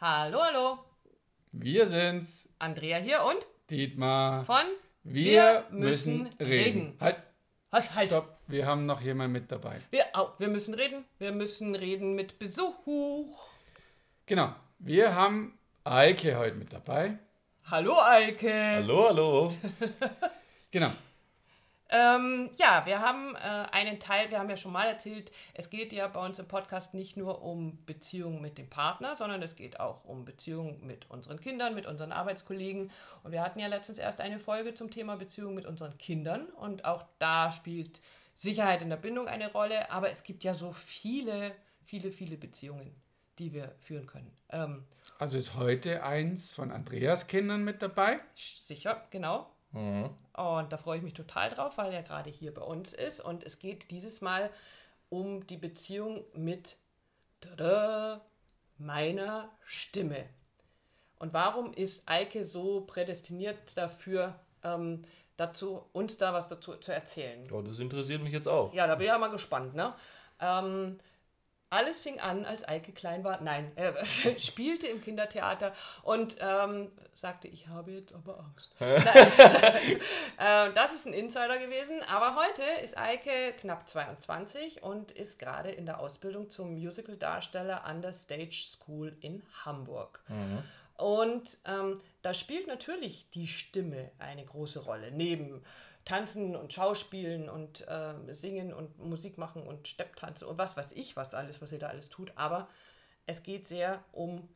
Hallo, hallo. Wir sind's. Andrea hier und Dietmar. von Wir, müssen, reden. reden. Halt, Was halt? stopp. Wir haben noch jemanden mit dabei. Wir, oh, wir müssen reden. Wir müssen reden mit Besuch. Genau. Wir haben Eike heute mit dabei. Hallo, Eike. Hallo, hallo. Genau. Ähm, ja, wir haben äh, einen Teil, wir haben ja schon mal erzählt, es geht ja bei uns im Podcast nicht nur um Beziehungen mit dem Partner, sondern es geht auch um Beziehungen mit unseren Kindern, mit unseren Arbeitskollegen. Und wir hatten ja letztens erst eine Folge zum Thema Beziehung mit unseren Kindern. Und auch da spielt Sicherheit in der Bindung eine Rolle. Aber es gibt ja so viele, viele, viele Beziehungen, die wir führen können. Ähm, Also ist heute eins von Andreas Kindern mit dabei. sicher, genau. Mhm. Und da freue ich mich total drauf, weil er gerade hier bei uns ist. Und es geht dieses Mal um die Beziehung mit tada, meiner Stimme. Und warum ist Eike so prädestiniert dafür, ähm, dazu, uns da was dazu zu erzählen? Oh, das interessiert mich jetzt auch. Ja, da bin ich ja mal gespannt, ne? Ähm, alles fing an, als Eike klein war. Nein, er spielte im Kindertheater und ähm, sagte, ich habe jetzt aber Angst. Äh, das ist ein Insider gewesen, aber heute ist Eike knapp 22 und ist gerade in der Ausbildung zum Musical-Darsteller an der Stage School in Hamburg. Und ähm, da spielt natürlich die Stimme eine große Rolle, neben Tanzen und Schauspielen und ähm, Singen und Musik machen und Stepptanzen und was weiß ich, was alles, was ihr da alles tut. Aber es geht sehr um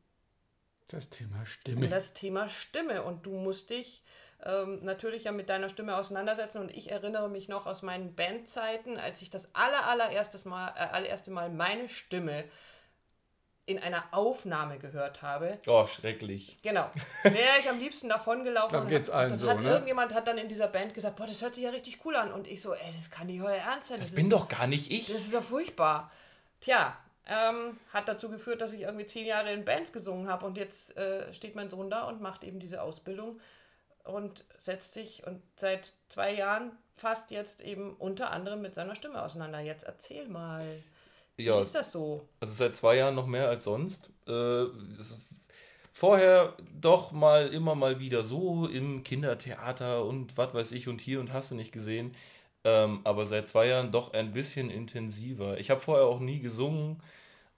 Das Thema um Stimme. das Thema Stimme und du musst dich ähm, natürlich ja mit deiner Stimme auseinandersetzen und ich erinnere mich noch aus meinen Bandzeiten, als ich das aller, allererstes Mal, äh, allererste Mal meine Stimme in einer Aufnahme gehört habe. Oh, schrecklich. Genau. Wäre ich am liebsten davon gelaufen. Glaub, und geht's allen dann so, hat ne? irgendjemand hat dann in dieser Band gesagt, boah, das hört sich ja richtig cool an. Und ich so, ey, das kann nicht euer Ernst sein. Das Das, bin ist, doch gar nicht ich. das ist ja furchtbar. Tja, ähm, hat dazu geführt, dass ich irgendwie zehn Jahre in Bands gesungen habe und jetzt äh, steht mein Sohn da und macht eben diese Ausbildung und setzt sich und seit zwei Jahren fast jetzt eben unter anderem mit seiner Stimme auseinander. Jetzt erzähl mal. Ja, Wie ist das so? also seit zwei Jahren noch mehr als sonst. Äh, vorher doch mal immer mal wieder so im Kindertheater und was weiß ich und hier und hast du nicht gesehen. Ähm, aber seit zwei Jahren doch ein bisschen intensiver. Ich habe vorher auch nie gesungen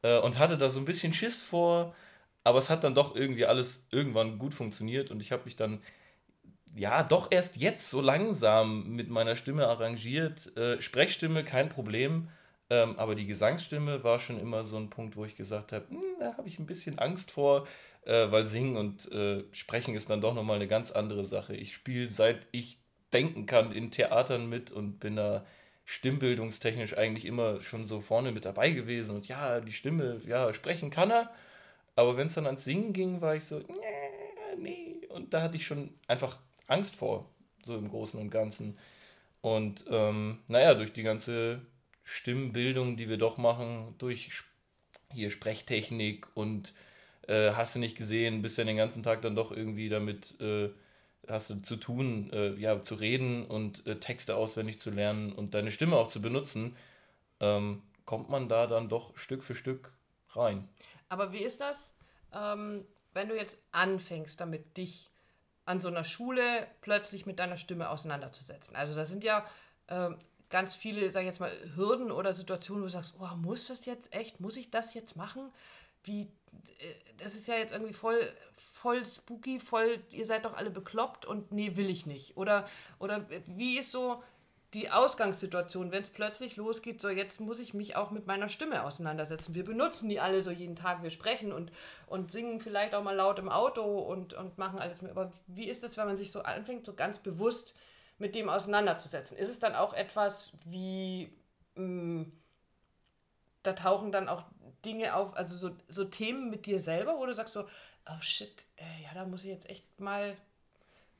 äh, und hatte da so ein bisschen Schiss vor, aber es hat dann doch irgendwie alles irgendwann gut funktioniert und ich habe mich dann ja doch erst jetzt so langsam mit meiner Stimme arrangiert. Äh, Sprechstimme kein Problem, ähm, aber die Gesangsstimme war schon immer so ein Punkt, wo ich gesagt habe, "Hm, da habe ich ein bisschen Angst vor, äh, weil Singen und äh, Sprechen ist dann doch nochmal eine ganz andere Sache. Ich spiele seit ich denken kann in Theatern mit und bin da stimmbildungstechnisch eigentlich immer schon so vorne mit dabei gewesen. Und ja, die Stimme, ja, sprechen kann er. Aber wenn es dann ans Singen ging, war ich so, nee, nee. Und da hatte ich schon einfach Angst vor, so im Großen und Ganzen. Und ähm, naja, durch die ganze Stimmbildung, die wir doch machen, durch hier Sprechtechnik und äh, hast du nicht gesehen, bist ja den ganzen Tag dann doch irgendwie damit, äh, hast du zu tun, äh, ja, zu reden und äh, Texte auswendig zu lernen und deine Stimme auch zu benutzen, ähm, kommt man da dann doch Stück für Stück rein. Aber wie ist das, ähm, wenn du jetzt anfängst, damit dich an so einer Schule plötzlich mit deiner Stimme auseinanderzusetzen? Also das sind ja ähm, ganz viele, sag ich jetzt mal, Hürden oder Situationen, wo du sagst, oh, muss das jetzt echt, muss ich das jetzt machen? Wie, äh, das ist ja jetzt irgendwie voll, voll spooky, voll, ihr seid doch alle bekloppt und nee, will ich nicht. Oder, oder wie ist so die Ausgangssituation, wenn es plötzlich losgeht, so jetzt muss ich mich auch mit meiner Stimme auseinandersetzen. Wir benutzen die alle so jeden Tag, wir sprechen und, und singen vielleicht auch mal laut im Auto und, und machen alles mit. Aber wie ist es, wenn man sich so anfängt, so ganz bewusst mit dem auseinanderzusetzen? Ist es dann auch etwas wie, mh, da tauchen dann auch Dinge auf, also so, so Themen mit dir selber, wo du sagst so, oh shit, äh, ja, da muss ich jetzt echt mal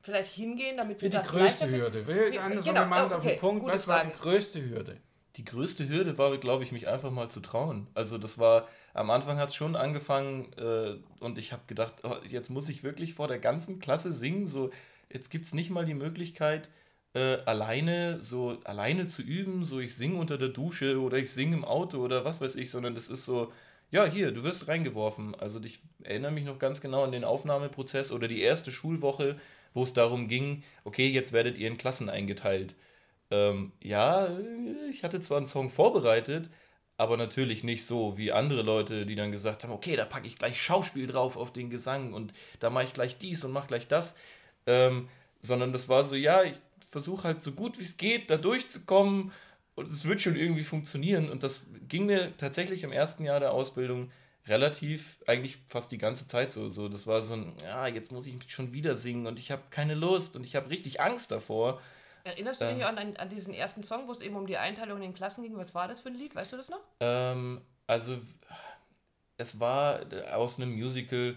vielleicht hingehen, damit wir die das größte? Hürde. Wir Wie- anders genau, oh, auf okay, den Punkt. gute Was war die größte Hürde? Die größte Hürde war, glaube ich, mich einfach mal zu trauen. Also das war, am Anfang hat es schon angefangen äh, und ich habe gedacht, oh, jetzt muss ich wirklich vor der ganzen Klasse singen. So, jetzt gibt es nicht mal die Möglichkeit, äh, alleine, so alleine zu üben, so ich singe unter der Dusche oder ich singe im Auto oder was weiß ich, sondern das ist so, ja, hier, du wirst reingeworfen. Also ich erinnere mich noch ganz genau an den Aufnahmeprozess oder die erste Schulwoche, wo es darum ging, okay, jetzt werdet ihr in Klassen eingeteilt. Ähm, ja, ich hatte zwar einen Song vorbereitet, aber natürlich nicht so wie andere Leute, die dann gesagt haben, okay, da packe ich gleich Schauspiel drauf auf den Gesang und da mache ich gleich dies und mache gleich das. Ähm, sondern das war so, ja, ich versuche halt so gut wie es geht, da durchzukommen und es wird schon irgendwie funktionieren. Und das ging mir tatsächlich im ersten Jahr der Ausbildung relativ, eigentlich fast die ganze Zeit so. so das war so ein, ja, jetzt muss ich schon wieder singen und ich habe keine Lust und ich habe richtig Angst davor. Erinnerst du dich ähm, an, an diesen ersten Song, wo es eben um die Einteilung in den Klassen ging? Was war das für ein Lied? Weißt du das noch? Ähm, also, es war aus einem Musical,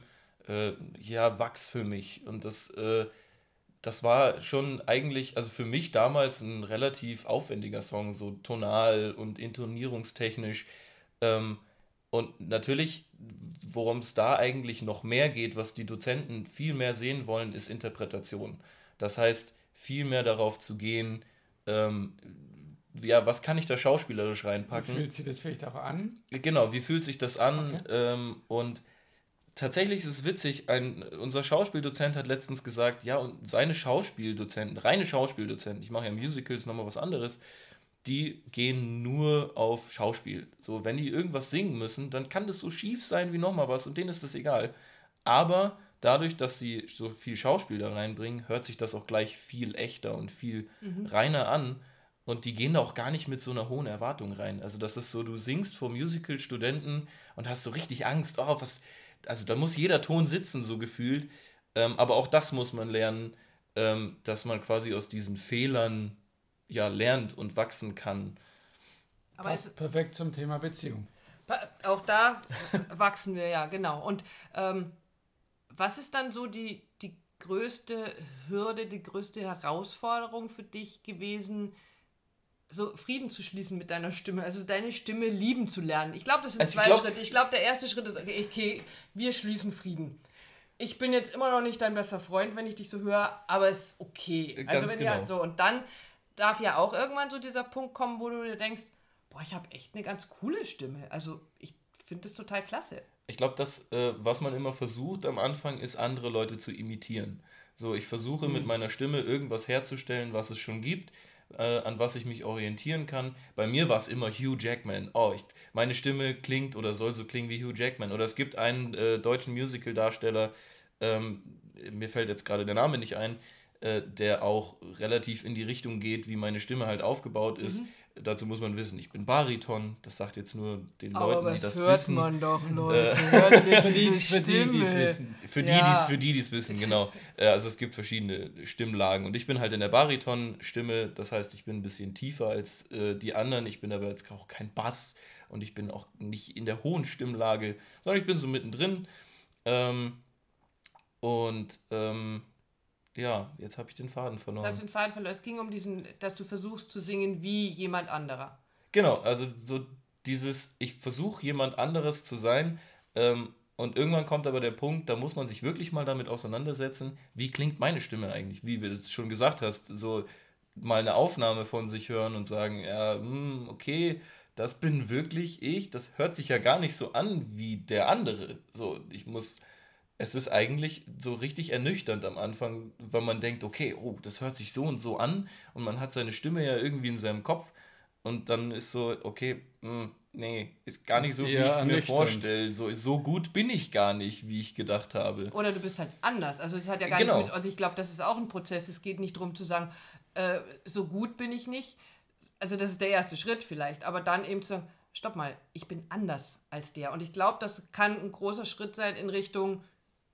äh, ja, Wachs für mich. Und das, äh, das war schon eigentlich, also für mich damals ein relativ aufwendiger Song, so tonal und intonierungstechnisch. Ähm, und natürlich, worum es da eigentlich noch mehr geht, was die Dozenten viel mehr sehen wollen, ist Interpretation. Das heißt, viel mehr darauf zu gehen, ähm, ja, was kann ich da schauspielerisch reinpacken? Wie fühlt sich das vielleicht auch an? Genau, wie fühlt sich das an? Okay. Ähm, und tatsächlich ist es witzig, ein, unser Schauspieldozent hat letztens gesagt, ja, und seine Schauspieldozenten, reine Schauspieldozenten, ich mache ja Musicals nochmal was anderes, die gehen nur auf Schauspiel. So, wenn die irgendwas singen müssen, dann kann das so schief sein wie nochmal was und denen ist das egal. Aber dadurch, dass sie so viel Schauspiel da reinbringen, hört sich das auch gleich viel echter und viel mhm. reiner an. Und die gehen da auch gar nicht mit so einer hohen Erwartung rein. Also, das ist so, du singst vor Musical-Studenten und hast so richtig Angst, oh, was. Also, da muss jeder Ton sitzen, so gefühlt. Ähm, aber auch das muss man lernen, ähm, dass man quasi aus diesen Fehlern ja lernt und wachsen kann. Aber Passt perfekt zum Thema Beziehung. Auch da wachsen wir ja, genau. Und ähm, was ist dann so die, die größte Hürde, die größte Herausforderung für dich gewesen, so Frieden zu schließen mit deiner Stimme, also deine Stimme lieben zu lernen? Ich glaube, das sind also zwei glaub, Schritte. Ich glaube, der erste Schritt ist, okay, okay, wir schließen Frieden. Ich bin jetzt immer noch nicht dein bester Freund, wenn ich dich so höre, aber es ist okay. Ganz also wenn genau. ja so und dann darf ja auch irgendwann so dieser Punkt kommen, wo du dir denkst, boah, ich habe echt eine ganz coole Stimme. Also ich finde das total klasse ich glaube, das, äh, was man immer versucht am Anfang, ist, andere Leute zu imitieren. So, ich versuche mhm. mit meiner Stimme irgendwas herzustellen, was es schon gibt, äh, an was ich mich orientieren kann. Bei mir war es immer Hugh Jackman. Oh, ich, meine Stimme klingt oder soll so klingen wie Hugh Jackman. Oder es gibt einen äh, deutschen Musical-Darsteller, ähm, mir fällt jetzt gerade der Name nicht ein, äh, der auch relativ in die Richtung geht, wie meine Stimme halt aufgebaut ist. Mhm dazu muss man wissen, ich bin Bariton. Das sagt jetzt nur den Aber Leuten, die das hört wissen. man doch, äh, Leute. für, die, für die, die es wissen. Für die, für die, die es wissen, genau. Äh, also es gibt verschiedene Stimmlagen. Und ich bin halt in der Bariton-Stimme. Das heißt, ich bin ein bisschen tiefer als äh, die anderen. Ich bin aber jetzt auch kein Bass. Und ich bin auch nicht in der hohen Stimmlage, sondern ich bin so mittendrin. Ähm, und ähm, ja, jetzt habe ich den Faden verloren. Du hast den Faden verloren. Es ging um diesen, dass du versuchst zu singen wie jemand anderer. Genau, also so dieses, ich versuche jemand anderes zu sein. Ähm, und irgendwann kommt aber der Punkt, da muss man sich wirklich mal damit auseinandersetzen, wie klingt meine Stimme eigentlich? Wie du es schon gesagt hast, so mal eine Aufnahme von sich hören und sagen, ja, mh, hm, okay, das bin wirklich ich. Das hört sich ja gar nicht so an wie der andere. So, ich muss es ist eigentlich so richtig ernüchternd am Anfang, weil man denkt, okay, oh, das hört sich so und so an und man hat seine Stimme ja irgendwie in seinem Kopf und dann ist so, okay, mh, hm, nee, ist gar nicht so, wie ich es mir vorstelle. So, so gut bin ich gar nicht, wie ich gedacht habe. Oder du bist halt anders. Also es hat ja gar genau. nichts mit, also ich glaube, das ist auch ein Prozess. Es geht nicht darum zu sagen, äh, so gut bin ich nicht. Also das ist der erste Schritt vielleicht, aber dann eben zu sagen, stopp mal, ich bin anders als der. Und ich glaube, das kann ein großer Schritt sein in Richtung,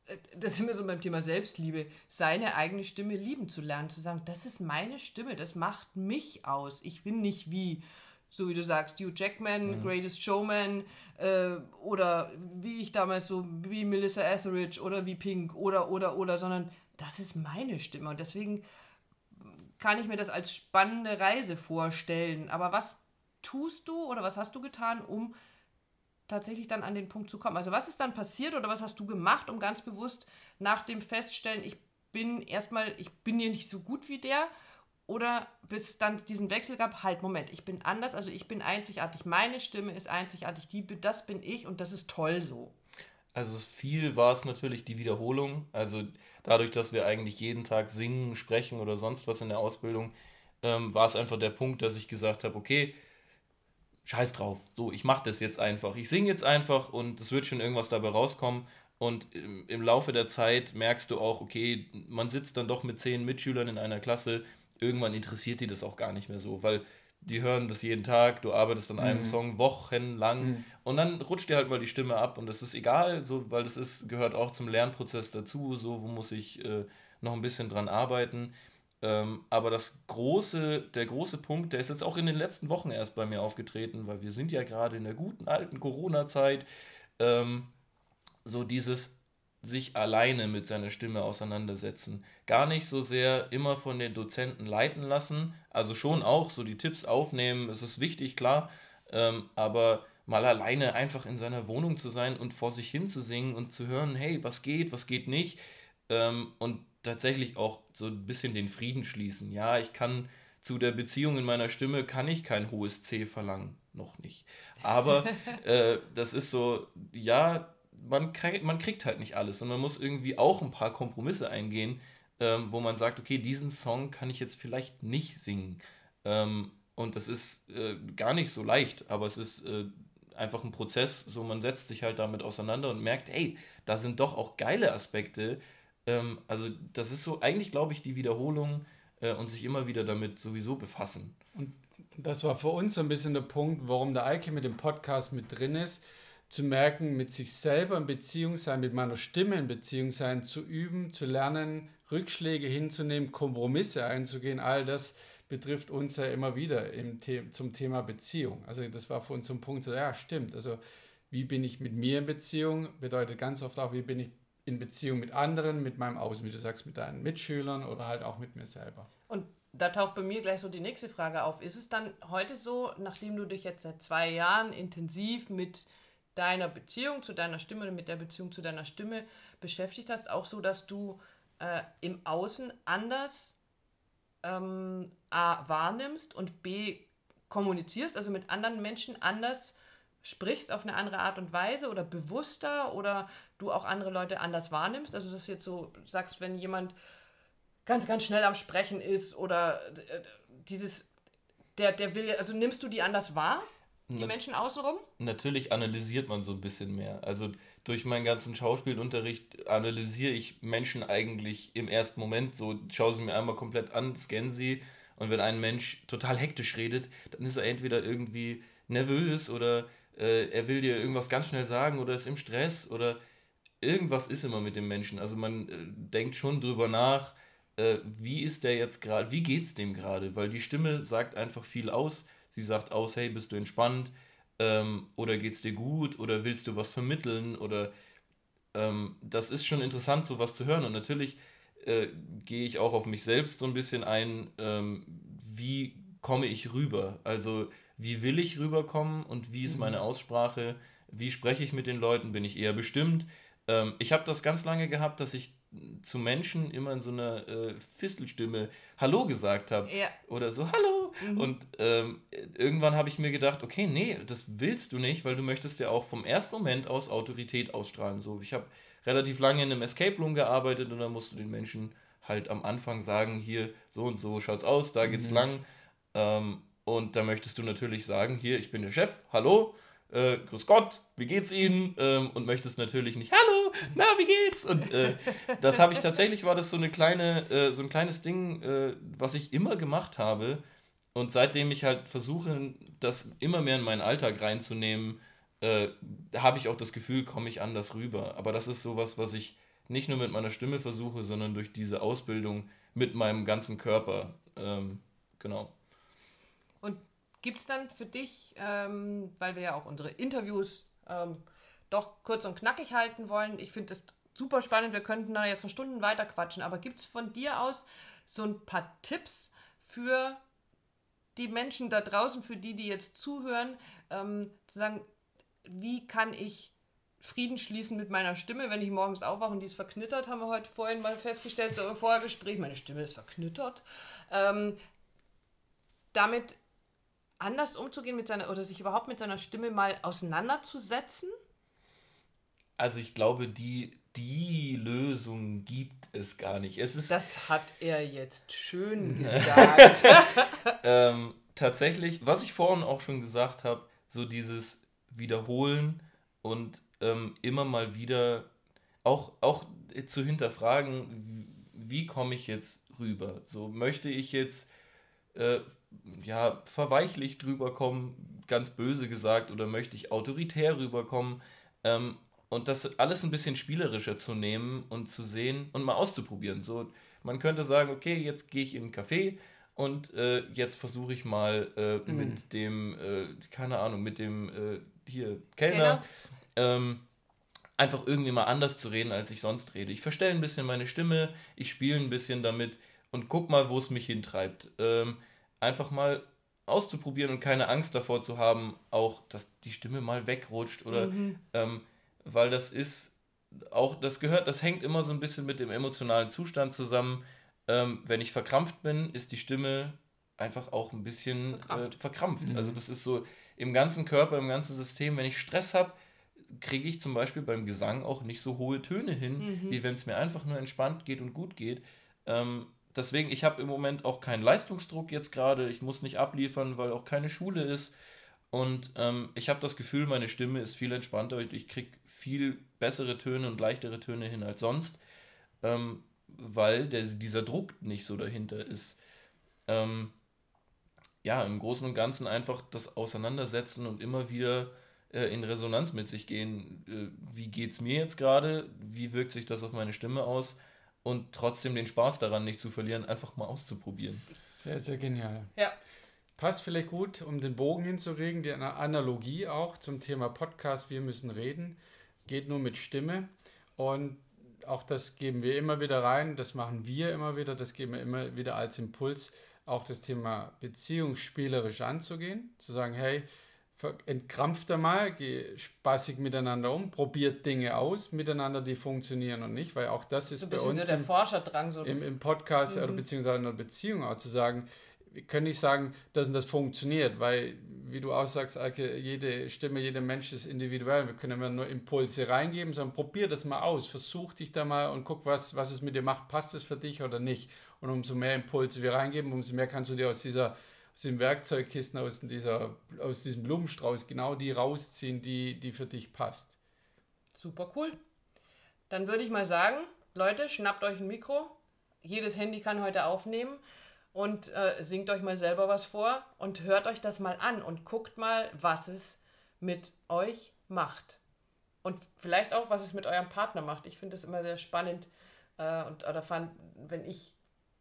äh, das sind wir so beim Thema Selbstliebe, seine eigene Stimme lieben zu lernen, zu sagen, das ist meine Stimme, das macht mich aus. Ich bin nicht wie, so wie du sagst, Hugh Jackman, mhm. Greatest Showman äh, oder wie ich damals so, wie Melissa Etheridge oder wie Pink oder, oder, oder, sondern das ist meine Stimme und deswegen kann ich mir das als spannende Reise vorstellen. Aber was tust du oder was hast du getan, um tatsächlich dann an den Punkt zu kommen? Also was ist dann passiert oder was hast du gemacht, um ganz bewusst nach dem Feststellen, ich bin erstmal, ich bin hier nicht so gut wie der Oder bis dann diesen Wechsel gab, halt, Moment, ich bin anders, also ich bin einzigartig, meine Stimme ist einzigartig, die, das bin ich und das ist toll so. Also viel war es natürlich die Wiederholung. Also dadurch, dass wir eigentlich jeden Tag singen, sprechen oder sonst was in der Ausbildung, ähm, war es einfach der Punkt, dass ich gesagt habe, okay, scheiß drauf, so, ich mache das jetzt einfach. Ich singe jetzt einfach und es wird schon irgendwas dabei rauskommen. Und im, im Laufe der Zeit merkst du auch, okay, man sitzt dann doch mit zehn Mitschülern in einer Klasse. Irgendwann interessiert die das auch gar nicht mehr so, weil die hören das jeden Tag, du arbeitest an einem mhm. Song wochenlang mhm. und dann rutscht dir halt mal die Stimme ab und das ist egal, so, weil das ist, gehört auch zum Lernprozess dazu, so, wo muss ich äh, noch ein bisschen dran arbeiten. Ähm, aber das große, der große Punkt, der ist jetzt auch in den letzten Wochen erst bei mir aufgetreten, weil wir sind ja gerade in der guten alten Corona-Zeit. Ähm, so dieses sich alleine mit seiner Stimme auseinandersetzen. Gar nicht so sehr immer von den Dozenten leiten lassen, also schon auch so die Tipps aufnehmen, es ist wichtig, klar, ähm, aber mal alleine einfach in seiner Wohnung zu sein und vor sich hin zu singen und zu hören, hey, was geht, was geht nicht ähm, und tatsächlich auch so ein bisschen den Frieden schließen. Ja, ich kann zu der Beziehung in meiner Stimme kann ich kein hohes C verlangen, noch nicht. Aber äh, das ist so, ja, man, krieg, man kriegt halt nicht alles und man muss irgendwie auch ein paar Kompromisse eingehen, ähm, wo man sagt, okay, diesen Song kann ich jetzt vielleicht nicht singen. Ähm, und das ist äh, gar nicht so leicht, aber es ist äh, einfach ein Prozess, so man setzt sich halt damit auseinander und merkt, ey, da sind doch auch geile Aspekte, ähm, also das ist so eigentlich, glaube ich, die Wiederholung äh, und sich immer wieder damit sowieso befassen. Und das war für uns so ein bisschen der Punkt, warum der Eike mit dem Podcast mit drin ist, zu merken, mit sich selber in Beziehung sein, mit meiner Stimme in Beziehung sein, zu üben, zu lernen, Rückschläge hinzunehmen, Kompromisse einzugehen, all das betrifft uns ja immer wieder im The zum Thema Beziehung. Also das war für uns so ein Punkt, so, ja, stimmt. Also wie bin ich mit mir in Beziehung, bedeutet ganz oft auch, wie bin ich in Beziehung mit anderen, mit meinem Außen, wie du sagst, mit deinen Mitschülern oder halt auch mit mir selber. Und da taucht bei mir gleich so die nächste Frage auf. Ist es dann heute so, nachdem du dich jetzt seit zwei Jahren intensiv mit deiner Beziehung zu deiner Stimme oder mit der Beziehung zu deiner Stimme beschäftigt hast, auch so, dass du äh, im Außen anders ähm, A wahrnimmst und B kommunizierst, also mit anderen Menschen anders sprichst auf eine andere Art und Weise oder bewusster oder du auch andere Leute anders wahrnimmst. Also dass du jetzt so sagst, wenn jemand ganz, ganz schnell am Sprechen ist oder äh, dieses, der, der will, also nimmst du die anders wahr? Die Na, Menschen außenrum? Natürlich analysiert man so ein bisschen mehr. Also durch meinen ganzen Schauspielunterricht analysiere ich Menschen eigentlich im ersten Moment. So schaue sie mir einmal komplett an, scanne sie. Und wenn ein Mensch total hektisch redet, dann ist er entweder irgendwie nervös oder äh, er will dir irgendwas ganz schnell sagen oder ist im Stress oder irgendwas ist immer mit dem Menschen. Also man äh, denkt schon drüber nach, äh, wie ist der jetzt gerade, wie geht's dem gerade? Weil die Stimme sagt einfach viel aus. Sie sagt aus, hey, bist du entspannt? Ähm, oder geht's dir gut? Oder willst du was vermitteln? Oder ähm, das ist schon interessant, sowas zu hören. Und natürlich äh, gehe ich auch auf mich selbst so ein bisschen ein, ähm, wie komme ich rüber? Also wie will ich rüberkommen und wie ist meine mhm. Aussprache, wie spreche ich mit den Leuten, bin ich eher bestimmt. Ähm, ich habe das ganz lange gehabt, dass ich zu Menschen immer in so einer äh, Fistelstimme Hallo gesagt habe. Ja. Oder so Hallo. Mhm. Und ähm, irgendwann habe ich mir gedacht, okay, nee, das willst du nicht, weil du möchtest ja auch vom ersten Moment aus Autorität ausstrahlen. So, ich habe relativ lange in einem Escape Room gearbeitet und dann musst du den Menschen halt am Anfang sagen, hier so und so schaut's aus, da geht's mhm. lang. Ähm, und da möchtest du natürlich sagen, hier, ich bin der Chef, hallo, äh, grüß Gott, wie geht's Ihnen? Ähm, und möchtest natürlich nicht, hallo, na, wie geht's? Und äh, das habe ich tatsächlich, war das so eine kleine, äh, so ein kleines Ding, äh, was ich immer gemacht habe. Und seitdem ich halt versuche, das immer mehr in meinen Alltag reinzunehmen, äh, habe ich auch das Gefühl, komme ich anders rüber. Aber das ist sowas, was ich nicht nur mit meiner Stimme versuche, sondern durch diese Ausbildung mit meinem ganzen Körper. Ähm, genau. Und gibt es dann für dich, ähm, weil wir ja auch unsere Interviews ähm, doch kurz und knackig halten wollen, ich finde das super spannend, wir könnten da jetzt noch Stunden weiter quatschen, aber gibt es von dir aus so ein paar Tipps für die Menschen da draußen, für die, die jetzt zuhören, ähm, zu sagen, wie kann ich Frieden schließen mit meiner Stimme, wenn ich morgens aufwache und die ist verknittert, haben wir heute vorhin mal festgestellt, so im Vorgespräch, meine Stimme ist verknittert. Ähm, damit anders umzugehen mit seiner oder sich überhaupt mit seiner Stimme mal auseinanderzusetzen? Also ich glaube, die, die Lösung gibt es gar nicht. Es ist das hat er jetzt schön gesagt. ähm, tatsächlich, was ich vorhin auch schon gesagt habe, so dieses Wiederholen und ähm, immer mal wieder auch, auch zu hinterfragen, wie komme ich jetzt rüber? So möchte ich jetzt äh, ja verweichlicht rüberkommen, ganz böse gesagt, oder möchte ich autoritär rüberkommen? Ähm, und das alles ein bisschen spielerischer zu nehmen und zu sehen und mal auszuprobieren. So, man könnte sagen, okay, jetzt gehe ich in ein Café und äh, jetzt versuche ich mal äh, mhm. mit dem, äh, keine Ahnung, mit dem äh, hier Kellner ähm, einfach irgendwie mal anders zu reden, als ich sonst rede. Ich verstelle ein bisschen meine Stimme, ich spiele ein bisschen damit und guck mal, wo es mich hintreibt. Ähm, einfach mal auszuprobieren und keine Angst davor zu haben, auch, dass die Stimme mal wegrutscht oder mhm. ähm, weil das ist auch, das gehört, das hängt immer so ein bisschen mit dem emotionalen Zustand zusammen. Ähm, wenn ich verkrampft bin, ist die Stimme einfach auch ein bisschen verkrampft. Äh, verkrampft. Mhm. Also das ist so im ganzen Körper, im ganzen System, wenn ich Stress habe, kriege ich zum Beispiel beim Gesang auch nicht so hohe Töne hin, mhm. wie wenn es mir einfach nur entspannt geht und gut geht. Ähm, deswegen, ich habe im Moment auch keinen Leistungsdruck jetzt gerade. Ich muss nicht abliefern, weil auch keine Schule ist. Und ähm, ich habe das Gefühl, meine Stimme ist viel entspannter und ich kriege viel bessere Töne und leichtere Töne hin als sonst, ähm, weil der, dieser Druck nicht so dahinter ist. Ähm, ja, im Großen und Ganzen einfach das Auseinandersetzen und immer wieder äh, in Resonanz mit sich gehen. Äh, wie es mir jetzt gerade? Wie wirkt sich das auf meine Stimme aus? Und trotzdem den Spaß daran nicht zu verlieren, einfach mal auszuprobieren. Sehr, sehr genial. Ja passt vielleicht gut, um den Bogen hinzuregen, die Analogie auch zum Thema Podcast, wir müssen reden, geht nur mit Stimme und auch das geben wir immer wieder rein, das machen wir immer wieder, das geben wir immer wieder als Impuls, auch das Thema Beziehung spielerisch anzugehen, zu sagen, hey, entkrampft mal, geh spaßig miteinander um, probiert Dinge aus miteinander, die funktionieren und nicht, weil auch das ist so bei uns so der im, Forscherdrang so im, im Podcast mhm. oder beziehungsweise in einer Beziehung auch zu sagen, wir können nicht sagen, dass das funktioniert, weil, wie du auch sagst, Alke, jede Stimme, jeder Mensch ist individuell. Wir können immer nur Impulse reingeben, sondern probier das mal aus. Versuch dich da mal und guck, was, was es mit dir macht. Passt es für dich oder nicht? Und umso mehr Impulse wir reingeben, umso mehr kannst du dir aus dieser aus den Werkzeugkisten, aus, dieser, aus diesem Blumenstrauß genau die rausziehen, die, die für dich passt. Super cool. Dann würde ich mal sagen, Leute, schnappt euch ein Mikro. Jedes Handy kann heute aufnehmen und äh, singt euch mal selber was vor und hört euch das mal an und guckt mal, was es mit euch macht. Und vielleicht auch, was es mit eurem Partner macht. Ich finde das immer sehr spannend äh, und oder fand, wenn ich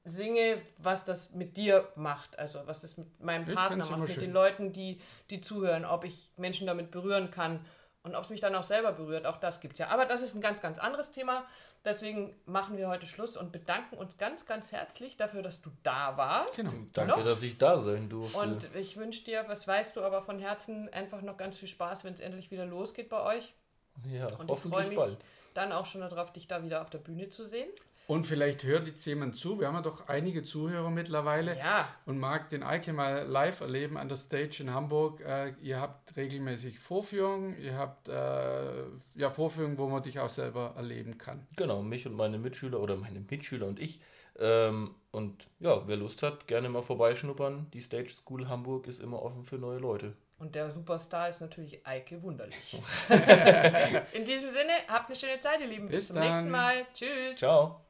singe, was das mit dir macht, also was das mit meinem ich Partner macht, mit schön. den Leuten, die, die zuhören, ob ich Menschen damit berühren kann und ob es mich dann auch selber berührt, auch das gibt es ja. Aber das ist ein ganz, ganz anderes Thema. Deswegen machen wir heute Schluss und bedanken uns ganz, ganz herzlich dafür, dass du da warst. Genau. Danke, noch. dass ich da sein durfte. Und ich wünsche dir, was weißt du, aber von Herzen einfach noch ganz viel Spaß, wenn es endlich wieder losgeht bei euch. Ja, und ich freue mich bald. dann auch schon darauf, dich da wieder auf der Bühne zu sehen. Und vielleicht hört jetzt jemand zu. Wir haben ja doch einige Zuhörer mittlerweile. Ja. Und mag den Eike mal live erleben an der Stage in Hamburg. Äh, ihr habt regelmäßig Vorführungen. Ihr habt äh, ja Vorführungen, wo man dich auch selber erleben kann. Genau, mich und meine Mitschüler oder meine Mitschüler und ich. Ähm, und ja, wer Lust hat, gerne mal vorbeischnuppern. Die Stage School Hamburg ist immer offen für neue Leute. Und der Superstar ist natürlich Eike Wunderlich. In diesem Sinne, habt eine schöne Zeit, ihr Lieben. Bis, Bis zum dann. nächsten Mal. Tschüss. Ciao.